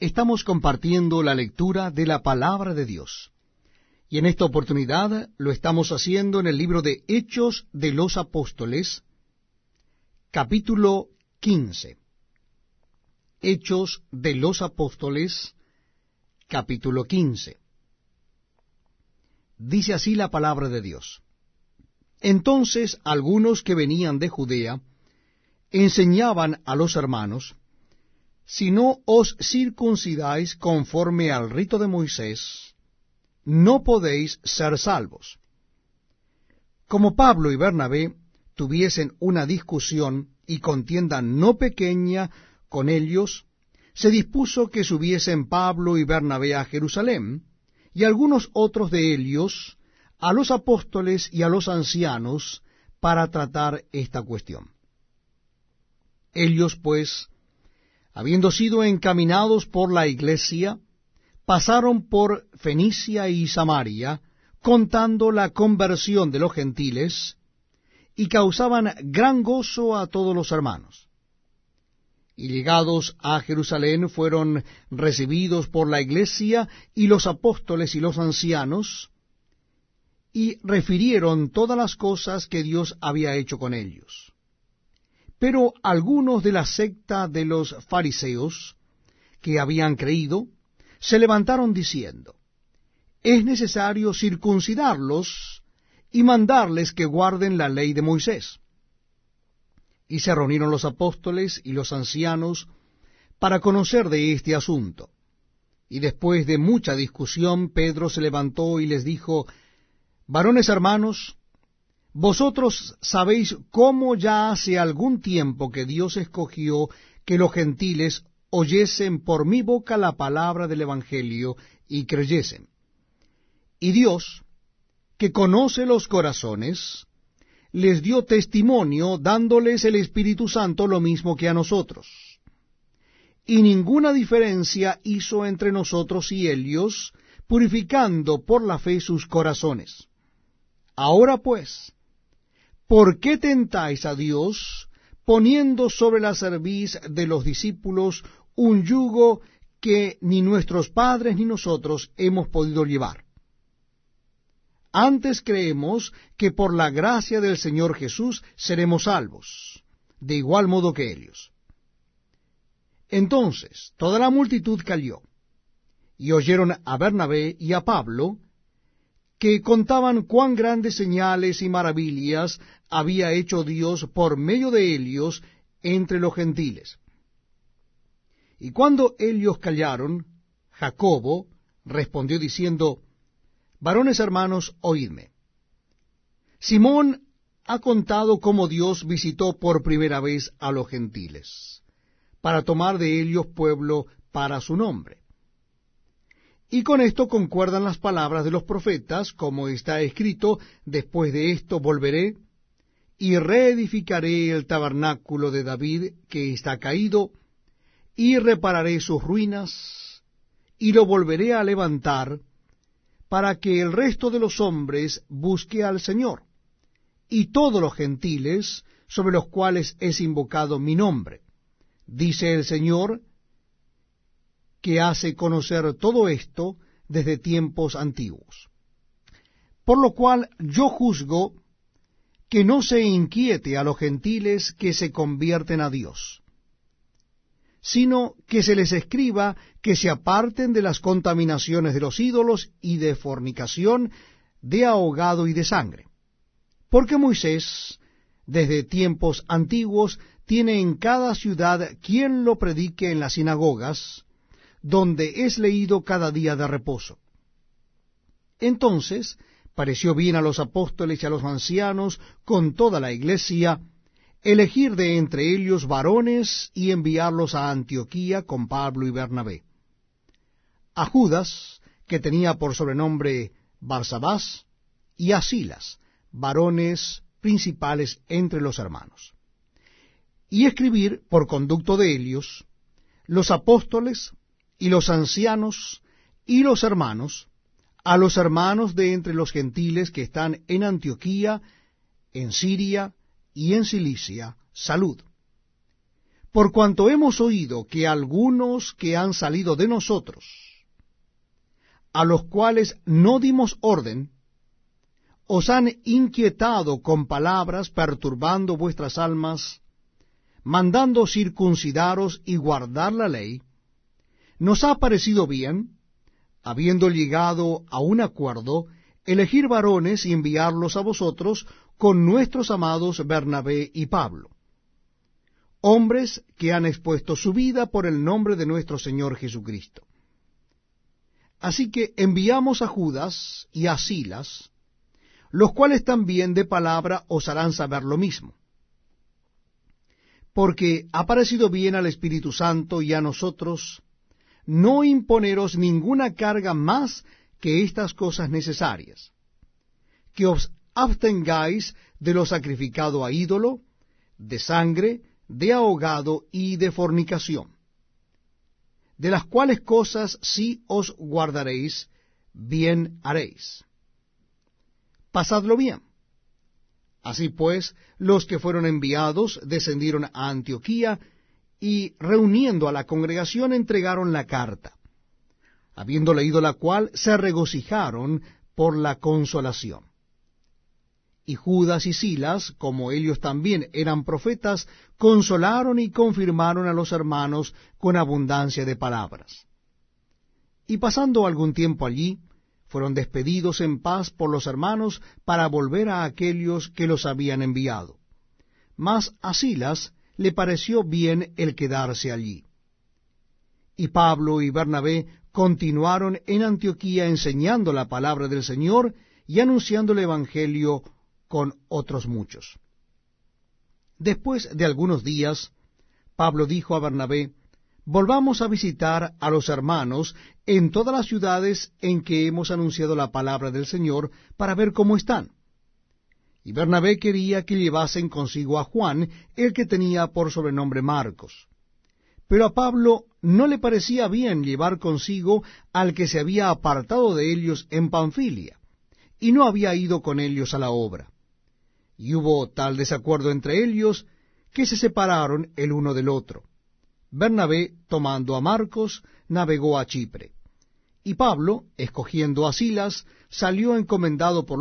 Estamos compartiendo la lectura de la palabra de Dios. Y en esta oportunidad lo estamos haciendo en el libro de Hechos de los Apóstoles, capítulo 15. Hechos de los Apóstoles, capítulo 15. Dice así la palabra de Dios. Entonces algunos que venían de Judea enseñaban a los hermanos, si no os circuncidáis conforme al rito de Moisés, no podéis ser salvos. Como Pablo y Bernabé tuviesen una discusión y contienda no pequeña con ellos, se dispuso que subiesen Pablo y Bernabé a Jerusalén, y algunos otros de ellos a los apóstoles y a los ancianos para tratar esta cuestión. Ellos, pues, habiendo sido encaminados por la iglesia, pasaron por Fenicia y Samaria, contando la conversión de los gentiles, y causaban gran gozo a todos los hermanos. Y llegados a Jerusalén fueron recibidos por la iglesia y los apóstoles y los ancianos, y refirieron todas las cosas que Dios había hecho con ellos. Pero algunos de la secta de los fariseos, que habían creído, se levantaron diciendo, es necesario circuncidarlos y mandarles que guarden la ley de Moisés. Y se reunieron los apóstoles y los ancianos para conocer de este asunto. Y después de mucha discusión, Pedro se levantó y les dijo, Varones hermanos, vosotros sabéis cómo ya hace algún tiempo que Dios escogió que los gentiles oyesen por mi boca la palabra del Evangelio y creyesen. Y Dios, que conoce los corazones, les dio testimonio dándoles el Espíritu Santo lo mismo que a nosotros. Y ninguna diferencia hizo entre nosotros y ellos, purificando por la fe sus corazones. Ahora pues, ¿Por qué tentáis a Dios poniendo sobre la cerviz de los discípulos un yugo que ni nuestros padres ni nosotros hemos podido llevar? Antes creemos que por la gracia del Señor Jesús seremos salvos, de igual modo que ellos. Entonces toda la multitud cayó, y oyeron a Bernabé y a Pablo, que contaban cuán grandes señales y maravillas había hecho Dios por medio de ellos entre los gentiles. Y cuando ellos callaron, Jacobo respondió diciendo, Varones hermanos, oídme. Simón ha contado cómo Dios visitó por primera vez a los gentiles, para tomar de ellos pueblo para su nombre. Y con esto concuerdan las palabras de los profetas, como está escrito, después de esto volveré y reedificaré el tabernáculo de David que está caído, y repararé sus ruinas, y lo volveré a levantar, para que el resto de los hombres busque al Señor, y todos los gentiles sobre los cuales es invocado mi nombre. Dice el Señor, que hace conocer todo esto desde tiempos antiguos. Por lo cual yo juzgo que no se inquiete a los gentiles que se convierten a Dios, sino que se les escriba que se aparten de las contaminaciones de los ídolos y de fornicación, de ahogado y de sangre. Porque Moisés, desde tiempos antiguos, tiene en cada ciudad quien lo predique en las sinagogas, donde es leído cada día de reposo. Entonces pareció bien a los apóstoles y a los ancianos, con toda la iglesia, elegir de entre ellos varones y enviarlos a Antioquía con Pablo y Bernabé. A Judas, que tenía por sobrenombre Barsabás, y a Silas, varones principales entre los hermanos. Y escribir, por conducto de ellos, los apóstoles, y los ancianos y los hermanos, a los hermanos de entre los gentiles que están en Antioquía, en Siria y en Cilicia, salud. por cuanto hemos oído que algunos que han salido de nosotros, a los cuales no dimos orden, os han inquietado con palabras, perturbando vuestras almas, mandando circuncidaros y guardar la ley, nos ha parecido bien, habiendo llegado a un acuerdo, elegir varones y enviarlos a vosotros con nuestros amados Bernabé y Pablo, hombres que han expuesto su vida por el nombre de nuestro Señor Jesucristo. Así que enviamos a Judas y a Silas, los cuales también de palabra os harán saber lo mismo. Porque ha parecido bien al Espíritu Santo y a nosotros no imponeros ninguna carga más que estas cosas necesarias, que os abstengáis de lo sacrificado a ídolo, de sangre, de ahogado y de fornicación, de las cuales cosas si os guardaréis, bien haréis. Pasadlo bien. Así pues, los que fueron enviados descendieron a Antioquía y reuniendo a la congregación entregaron la carta habiendo leído la cual, se regocijaron por la consolación. Y Judas y Silas, como ellos también eran profetas, consolaron y confirmaron a los hermanos con abundancia de palabras. Y pasando algún tiempo allí, fueron despedidos en paz por los hermanos para volver a aquellos que los habían enviado. Mas a Silas le pareció bien el quedarse allí. Y Pablo y Bernabé continuaron en Antioquía enseñando la palabra del Señor y anunciando el Evangelio con otros muchos. Después de algunos días, Pablo dijo a Bernabé, Volvamos a visitar a los hermanos en todas las ciudades en que hemos anunciado la palabra del Señor para ver cómo están. Y Bernabé quería que llevasen consigo a Juan, el que tenía por sobrenombre Marcos. Pero a Pablo no le parecía bien llevar consigo al que se había apartado de ellos en Panfilia, y no había ido con ellos a la obra. Y hubo tal desacuerdo entre ellos que se separaron el uno del otro. Bernabé, tomando a Marcos, navegó a Chipre. Y Pablo, escogiendo a Silas, salió encomendado por